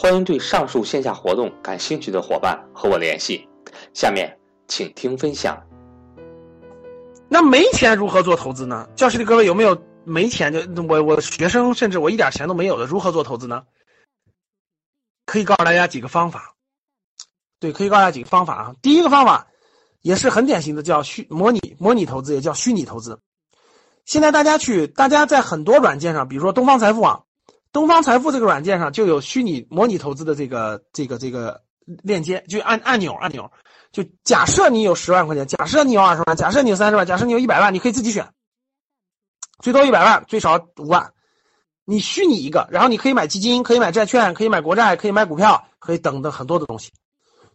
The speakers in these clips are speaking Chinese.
欢迎对上述线下活动感兴趣的伙伴和我联系。下面请听分享。那没钱如何做投资呢？教室里各位有没有没钱就我我学生甚至我一点钱都没有的如何做投资呢？可以告诉大家几个方法。对，可以告诉大家几个方法啊。第一个方法也是很典型的，叫虚模拟模拟投资，也叫虚拟投资。现在大家去，大家在很多软件上，比如说东方财富网。东方财富这个软件上就有虚拟模拟投资的这个这个这个链接，就按按钮按钮，就假设你有十万块钱，假设你有二十万，假设你有三十万，假设你有一百万，你可以自己选，最多一百万，最少五万，你虚拟一个，然后你可以买基金，可以买债券，可以买国债，可以买股票，可以等等很多的东西。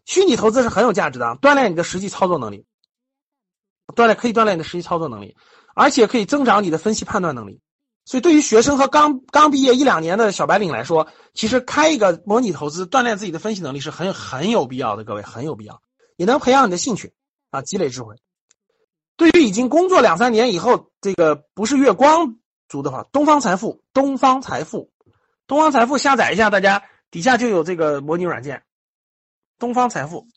虚拟投资是很有价值的，锻炼你的实际操作能力，锻炼可以锻炼你的实际操作能力，而且可以增长你的分析判断能力。所以，对于学生和刚刚毕业一两年的小白领来说，其实开一个模拟投资，锻炼自己的分析能力是很很有必要的。各位，很有必要，也能培养你的兴趣啊，积累智慧。对于已经工作两三年以后，这个不是月光族的话，东方财富，东方财富，东方财富下载一下，大家底下就有这个模拟软件，东方财富，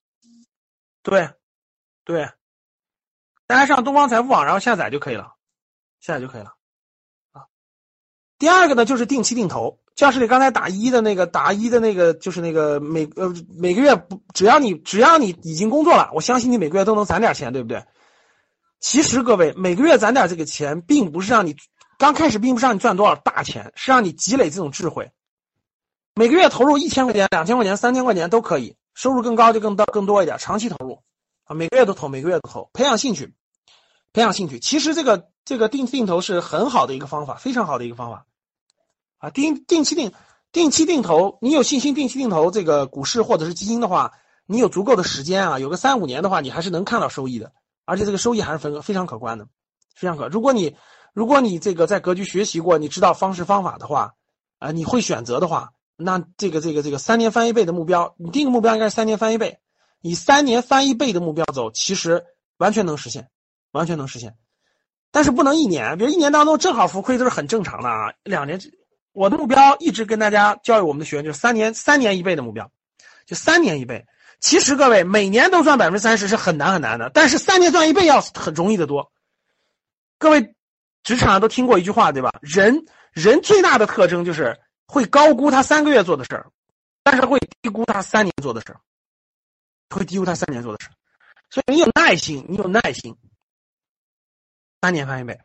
对，对，大家上东方财富网，然后下载就可以了，下载就可以了。第二个呢，就是定期定投。教室里刚才打一的那个打一的那个，就是那个每呃每个月不，只要你只要你已经工作了，我相信你每个月都能攒点钱，对不对？其实各位每个月攒点这个钱，并不是让你刚开始并不是让你赚多少大钱，是让你积累这种智慧。每个月投入一千块钱、两千块钱、三千块钱都可以，收入更高就更多更多一点，长期投入啊，每个月都投，每个月都投，培养兴趣，培养兴趣。其实这个。这个定定投是很好的一个方法，非常好的一个方法，啊，定定期定定期定投，你有信心定期定投这个股市或者是基金的话，你有足够的时间啊，有个三五年的话，你还是能看到收益的，而且这个收益还是非非常可观的，非常可。如果你如果你这个在格局学习过，你知道方式方法的话，啊，你会选择的话，那这个这个这个三年翻一倍的目标，你定个目标应该是三年翻一倍，以三年翻一倍的目标走，其实完全能实现，完全能实现。但是不能一年，比如一年当中正好浮亏都是很正常的啊。两年，我的目标一直跟大家教育我们的学员就是三年，三年一倍的目标，就三年一倍。其实各位每年都赚百分之三十是很难很难的，但是三年赚一倍要很容易的多。各位职场上都听过一句话对吧？人人最大的特征就是会高估他三个月做的事儿，但是会低估他三年做的事儿，会低估他三年做的事儿。所以你有耐心，你有耐心。三年翻一倍，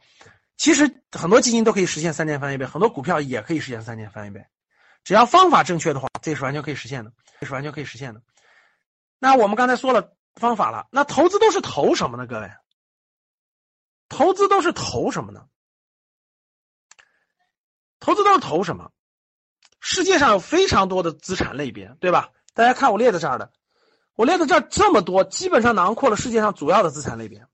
其实很多基金都可以实现三年翻一倍，很多股票也可以实现三年翻一倍，只要方法正确的话，这是完全可以实现的，这是完全可以实现的。那我们刚才说了方法了，那投资都是投什么呢？各位，投资都是投什么呢？投资都是投什么？世界上有非常多的资产类别，对吧？大家看我列在这儿的，我列在这儿这么多，基本上囊括了世界上主要的资产类别。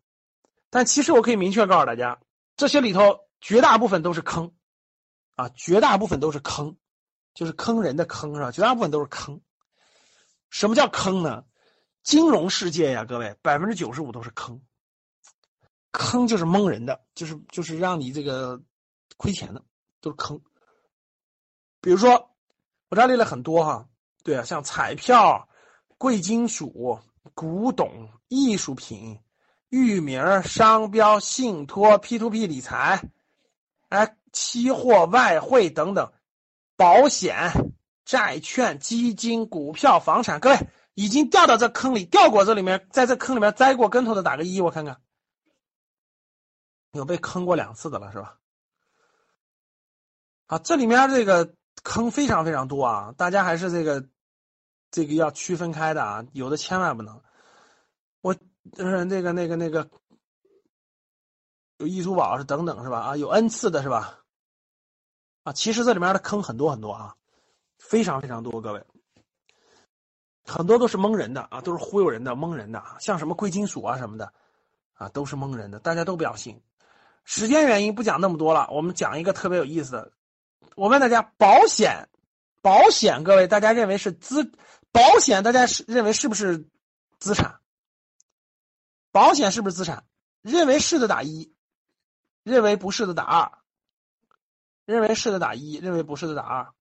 但其实我可以明确告诉大家，这些里头绝大部分都是坑，啊，绝大部分都是坑，就是坑人的坑是吧？绝大部分都是坑。什么叫坑呢？金融世界呀，各位，百分之九十五都是坑。坑就是蒙人的，就是就是让你这个亏钱的，都是坑。比如说，我这列了很多哈，对啊，像彩票、贵金属、古董、艺术品。域名、商标、信托、P to P 理财，哎，期货、外汇等等，保险、债券、基金、股票、房产，各位已经掉到这坑里，掉过这里面，在这坑里面栽过跟头的打个一，我看看。有被坑过两次的了是吧？啊，这里面这个坑非常非常多啊，大家还是这个这个要区分开的啊，有的千万不能。我就是那个那个那个有易珠宝是等等是吧？啊，有 N 次的是吧？啊，其实这里面的坑很多很多啊，非常非常多，各位。很多都是蒙人的啊，都是忽悠人的、蒙人的，像什么贵金属啊什么的，啊，都是蒙人的，大家都不要信。时间原因不讲那么多了，我们讲一个特别有意思的。我问大家，保险，保险，各位大家认为是资？保险大家是认为是不是资产？保险是不是资产？认为是的打一，认为不是的打二，认为是的打一，认为不是的打二。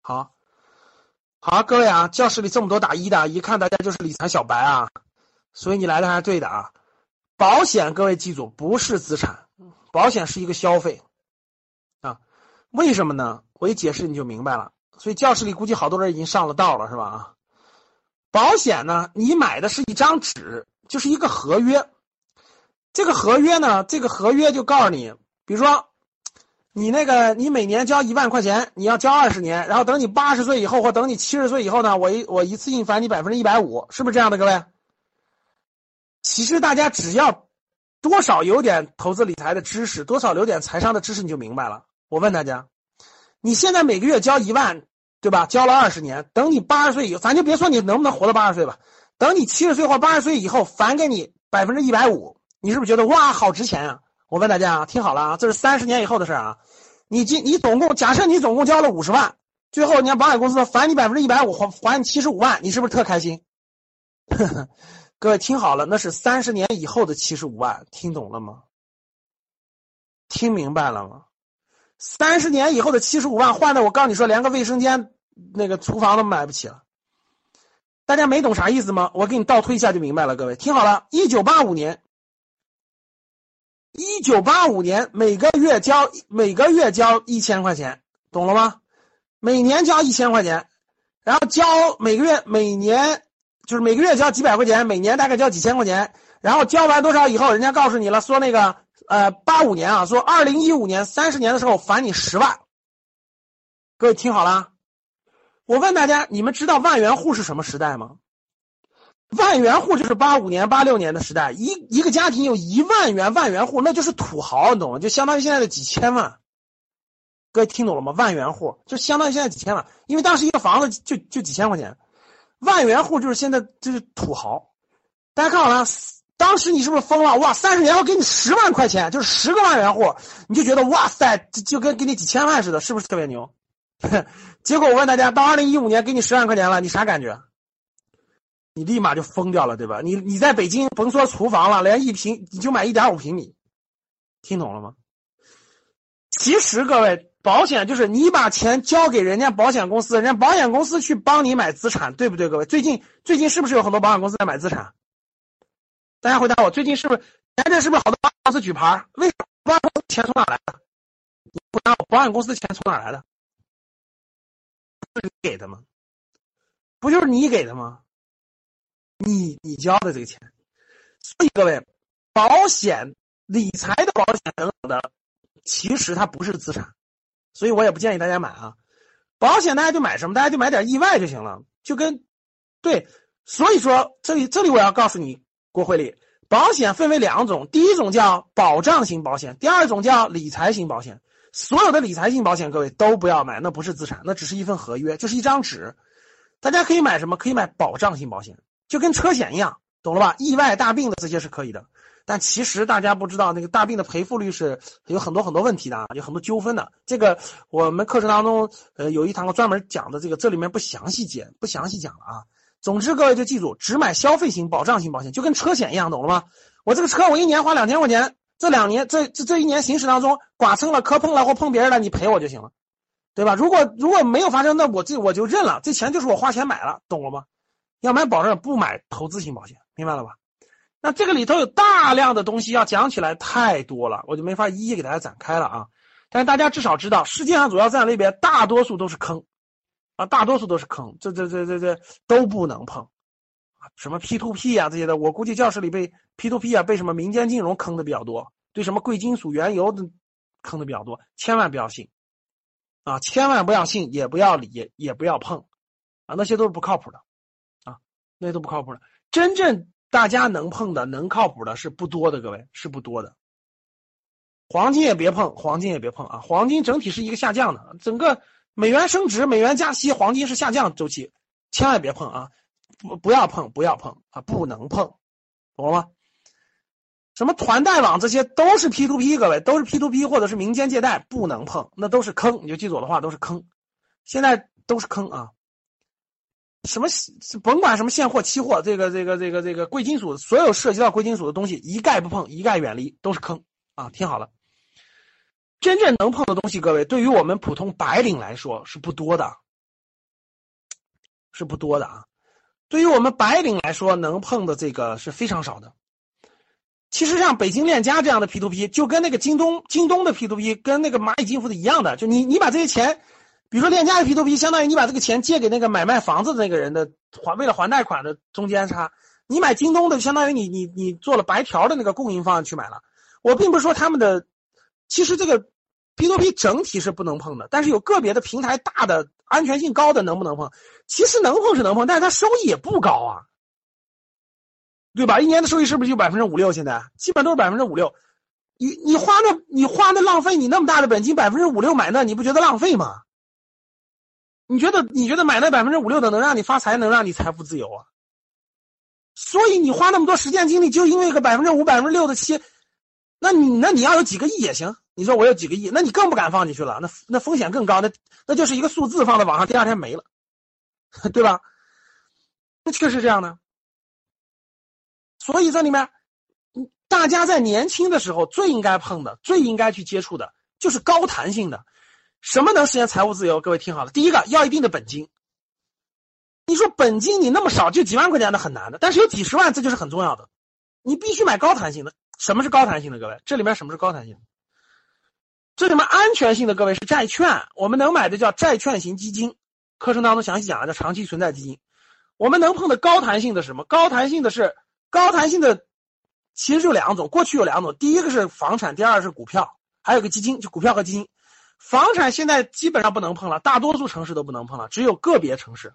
好，好，各位啊，教室里这么多打一的，一看大家就是理财小白啊，所以你来的还是对的啊。保险，各位记住，不是资产，保险是一个消费啊。为什么呢？我一解释你就明白了。所以教室里估计好多人已经上了道了，是吧？啊，保险呢，你买的是一张纸，就是一个合约。这个合约呢，这个合约就告诉你，比如说。你那个，你每年交一万块钱，你要交二十年，然后等你八十岁以后或等你七十岁以后呢，我一我一次性返你百分之一百五，是不是这样的，各位？其实大家只要多少有点投资理财的知识，多少有点财商的知识，你就明白了。我问大家，你现在每个月交一万，对吧？交了二十年，等你八十岁以后，咱就别说你能不能活到八十岁吧，等你七十岁或八十岁以后返给你百分之一百五，你是不是觉得哇，好值钱啊？我问大家啊，听好了啊，这是三十年以后的事儿啊。你今你总共假设你总共交了五十万，最后你让保险公司返你百分之一百五，还还你七十五万，你是不是特开心？各位听好了，那是三十年以后的七十五万，听懂了吗？听明白了吗？三十年以后的七十五万换的，我告诉你说，连个卫生间、那个厨房都买不起了。大家没懂啥意思吗？我给你倒推一下就明白了。各位听好了，一九八五年。一九八五年，每个月交每个月交一千块钱，懂了吗？每年交一千块钱，然后交每个月每年就是每个月交几百块钱，每年大概交几千块钱，然后交完多少以后，人家告诉你了，说那个呃八五年啊，说二零一五年三十年的时候返你十万。各位听好了，我问大家，你们知道万元户是什么时代吗？万元户就是八五年、八六年的时代，一一个家庭有一万元万元户，那就是土豪，你懂吗？就相当于现在的几千万。各位听懂了吗？万元户就相当于现在几千万，因为当时一个房子就就几千块钱。万元户就是现在就是土豪。大家看好了，当时你是不是疯了？哇，三十年后给你十万块钱，就是十个万元户，你就觉得哇塞，就跟给你几千万似的，是不是特别牛？结果我问大家，到二零一五年给你十万块钱了，你啥感觉？你立马就疯掉了，对吧？你你在北京甭说厨房了，连一平你就买一点五平米，听懂了吗？其实各位，保险就是你把钱交给人家保险公司，人家保险公司去帮你买资产，对不对？各位，最近最近是不是有很多保险公司在买资产？大家回答我，最近是不是前阵是不是好多保险公司举牌？为什么保险公司钱从哪来的？你不答我，保险公司钱从哪来的？是你给的吗？不就是你给的吗？你你交的这个钱，所以各位，保险、理财的保险等等的，其实它不是资产，所以我也不建议大家买啊。保险大家就买什么？大家就买点意外就行了，就跟对。所以说这里这里我要告诉你，郭慧丽，保险分为两种，第一种叫保障型保险，第二种叫理财型保险。所有的理财型保险，各位都不要买，那不是资产，那只是一份合约，就是一张纸。大家可以买什么？可以买保障型保险。就跟车险一样，懂了吧？意外、大病的这些是可以的，但其实大家不知道，那个大病的赔付率是有很多很多问题的，有很多纠纷的。这个我们课程当中，呃，有一堂课专门讲的这个，这里面不详细解，不详细讲了啊。总之，各位就记住，只买消费型、保障型保险，就跟车险一样，懂了吗？我这个车我一年花两千块钱，这两年这这这一年行驶当中剐蹭了、磕碰了或碰别人了，你赔我就行了，对吧？如果如果没有发生，那我这我就认了，这钱就是我花钱买了，懂了吗？要买保障，不买投资型保险，明白了吧？那这个里头有大量的东西要讲起来太多了，我就没法一一给大家展开了啊。但是大家至少知道，世界上主要资产类别大多数都是坑，啊，大多数都是坑，这这这这这都不能碰，啊，什么 P to P 啊这些的，我估计教室里被 P to P 啊被什么民间金融坑的比较多，对什么贵金属、原油的坑的比较多，千万不要信，啊，千万不要信，也不要理，也不要碰，啊，那些都是不靠谱的，啊，那些都不靠谱的，真正大家能碰的、能靠谱的是不多的，各位是不多的。黄金也别碰，黄金也别碰啊！黄金整体是一个下降的，整个美元升值、美元加息，黄金是下降周期，千万别碰啊！不不要碰，不要碰啊！不能碰，懂了吗？什么团贷网这些都是 P to P，各位都是 P to P 或者是民间借贷，不能碰，那都是坑，你就记住我的话，都是坑，现在都是坑啊！什么甭管什么现货、期货，这个这个这个这个贵金属，所有涉及到贵金属的东西，一概不碰，一概远离，都是坑啊！听好了。真正能碰的东西，各位，对于我们普通白领来说是不多的，是不多的啊。对于我们白领来说，能碰的这个是非常少的。其实像北京链家这样的 P to P，就跟那个京东京东的 P to P，跟那个蚂蚁金服的一样的。就你你把这些钱，比如说链家的 P to P，相当于你把这个钱借给那个买卖房子的那个人的还为了还贷款的中间差。你买京东的，相当于你你你做了白条的那个供应方去买了。我并不是说他们的，其实这个。P to P 整体是不能碰的，但是有个别的平台大的、安全性高的能不能碰？其实能碰是能碰，但是它收益也不高啊，对吧？一年的收益是不是就百分之五六？现在基本都是百分之五六。你你花那，你花那浪费你那么大的本金，百分之五六买那，你不觉得浪费吗？你觉得你觉得买那百分之五六的能让你发财，能让你财富自由啊？所以你花那么多时间精力，就因为个百分之五、百分之六的期，那你那你要有几个亿也行。你说我有几个亿，那你更不敢放进去了，那那风险更高，那那就是一个数字放在网上，第二天没了，对吧？那确实这样的。所以这里面，大家在年轻的时候最应该碰的、最应该去接触的，就是高弹性的。什么能实现财务自由？各位听好了，第一个要一定的本金。你说本金你那么少，就几万块钱，那很难的。但是有几十万，这就是很重要的。你必须买高弹性的。什么是高弹性的？各位，这里面什么是高弹性的？这里面安全性的各位是债券，我们能买的叫债券型基金，课程当中详细讲了叫长期存在基金。我们能碰的高弹性的是什么？高弹性的是高弹性的，其实就两种，过去有两种，第一个是房产，第二是股票，还有个基金，就股票和基金。房产现在基本上不能碰了，大多数城市都不能碰了，只有个别城市，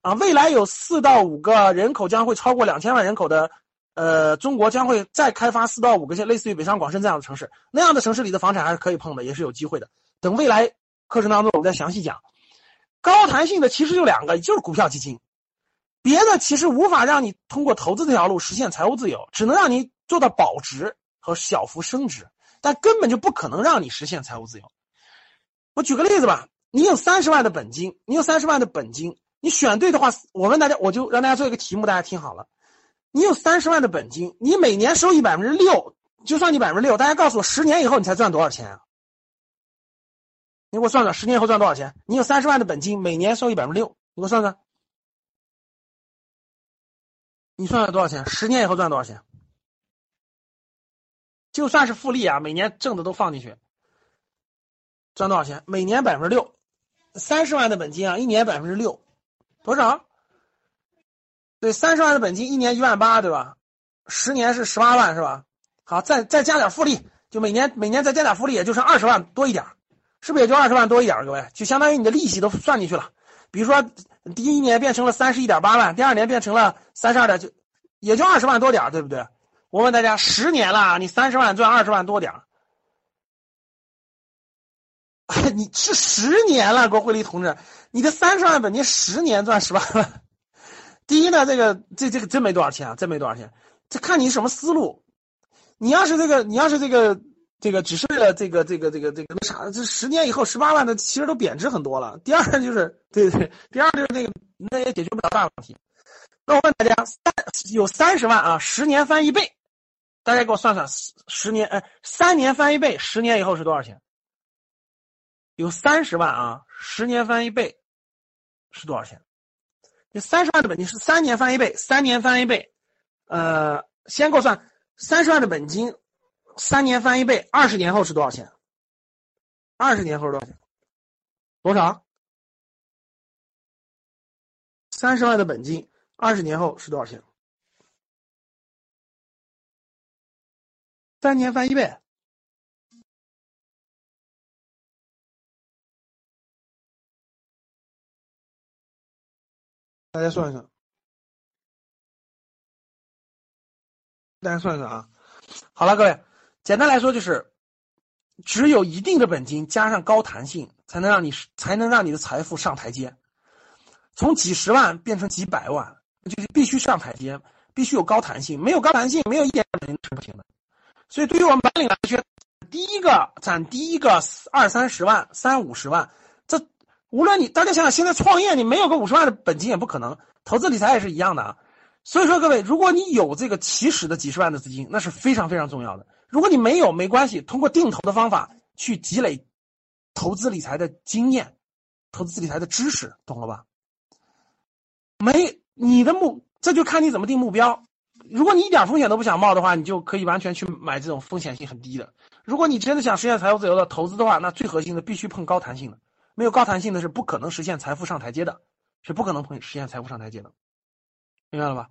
啊，未来有四到五个人口将会超过两千万人口的。呃，中国将会再开发四到五个像类似于北上广深这样的城市，那样的城市里的房产还是可以碰的，也是有机会的。等未来课程当中我们再详细讲。高弹性的其实就两个，就是股票基金，别的其实无法让你通过投资这条路实现财务自由，只能让你做到保值和小幅升值，但根本就不可能让你实现财务自由。我举个例子吧，你有三十万的本金，你有三十万的本金，你选对的话，我问大家，我就让大家做一个题目，大家听好了。你有三十万的本金，你每年收益百分之六，就算你百分之六，大家告诉我，十年以后你才赚多少钱啊？你给我算算，十年以后赚多少钱？你有三十万的本金，每年收益百分之六，你给我算算，你算算多少钱？十年以后赚多少钱？就算是复利啊，每年挣的都放进去，赚多少钱？每年百分之六，三十万的本金啊，一年百分之六，多少？对，三十万的本金，一年一万八，对吧？十年是十八万，是吧？好，再再加点复利，就每年每年再加点复利，也就剩二十万多一点，是不是也就二十万多一点？各位，就相当于你的利息都算进去了。比如说，第一年变成了三十一点八万，第二年变成了三十二点九，也就二十万多点，对不对？我问大家，十年了，你三十万赚二十万多点，你是十年了，郭慧丽同志，你的三十万本金十年赚十八万。第一呢，这个这这个真没多少钱啊，真没多少钱。这看你什么思路。你要是这个，你要是这个这个，只是为了这个这个这个这个那啥，这十年以后十八万的其实都贬值很多了。第二就是对对，第二就是那个那也解决不了大问题。那我问大家，三有三十万啊，十年翻一倍，大家给我算算，十年哎，三年翻一倍，十年以后是多少钱？有三十万啊，十年翻一倍是多少钱？你三十万的本金是三年翻一倍，三年翻一倍，呃，先给我算三十万的本金，三年翻一倍，二十年后是多少钱？二十年后是多少钱？多少？三十万的本金，二十年后是多少钱？三年翻一倍。大家算一算，大家算一算啊！好了，各位，简单来说就是，只有一定的本金加上高弹性，才能让你才能让你的财富上台阶，从几十万变成几百万，就是必须上台阶，必须有高弹性，没有高弹性，没有一点本金是不行的。所以，对于我们白领来说，第一个攒第一个二三十万、三五十万。无论你大家想想，现在创业你没有个五十万的本金也不可能，投资理财也是一样的啊。所以说，各位，如果你有这个起始的几十万的资金，那是非常非常重要的。如果你没有，没关系，通过定投的方法去积累投资理财的经验、投资理财的知识，懂了吧？没你的目，这就看你怎么定目标。如果你一点风险都不想冒的话，你就可以完全去买这种风险性很低的。如果你真的想实现财务自由的投资的话，那最核心的必须碰高弹性的。没有高弹性的是不可能实现财富上台阶的，是不可能实现财富上台阶的，明白了吧？